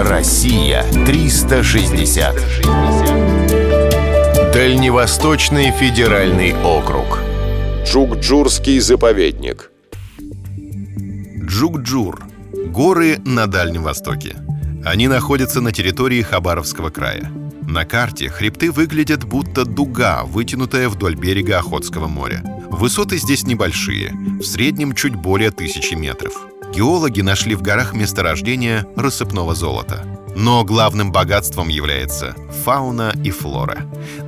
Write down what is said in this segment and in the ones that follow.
Россия 360. Дальневосточный федеральный округ. Джугджурский заповедник. Джугджур. Горы на Дальнем Востоке. Они находятся на территории Хабаровского края. На карте хребты выглядят будто дуга, вытянутая вдоль берега Охотского моря. Высоты здесь небольшие, в среднем чуть более тысячи метров. Геологи нашли в горах месторождение рассыпного золота. Но главным богатством является фауна и флора.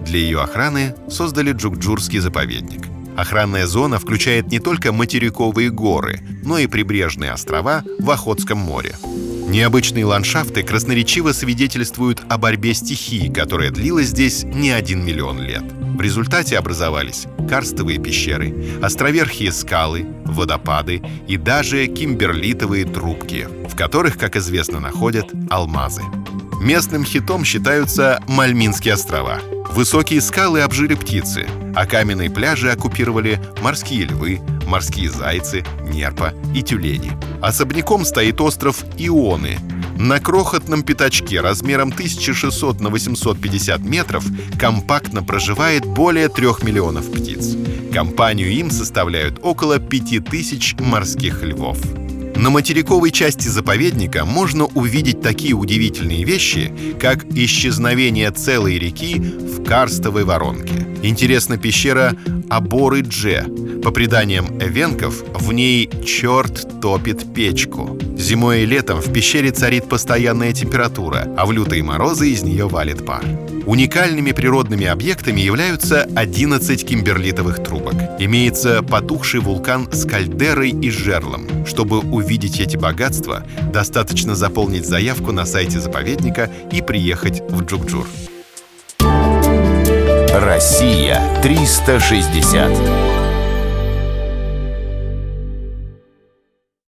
Для ее охраны создали Джукджурский заповедник. Охранная зона включает не только материковые горы, но и прибрежные острова в Охотском море. Необычные ландшафты красноречиво свидетельствуют о борьбе стихий, которая длилась здесь не один миллион лет. В результате образовались карстовые пещеры, островерхие скалы, водопады и даже кимберлитовые трубки, в которых, как известно, находят алмазы. Местным хитом считаются Мальминские острова. Высокие скалы обжили птицы, а каменные пляжи оккупировали морские львы, морские зайцы, нерпа и тюлени. Особняком стоит остров Ионы. На крохотном пятачке размером 1600 на 850 метров компактно проживает более трех миллионов птиц. Компанию им составляют около 5000 морских львов. На материковой части заповедника можно увидеть такие удивительные вещи, как исчезновение целой реки в карстовой воронке. Интересна пещера Аборы Дже. По преданиям эвенков, в ней черт топит печку. Зимой и летом в пещере царит постоянная температура, а в лютые морозы из нее валит пар. Уникальными природными объектами являются 11 кимберлитовых трубок. Имеется потухший вулкан с кальдерой и жерлом. Чтобы увидеть эти богатства, достаточно заполнить заявку на сайте заповедника и приехать в Джугджур. Россия 360.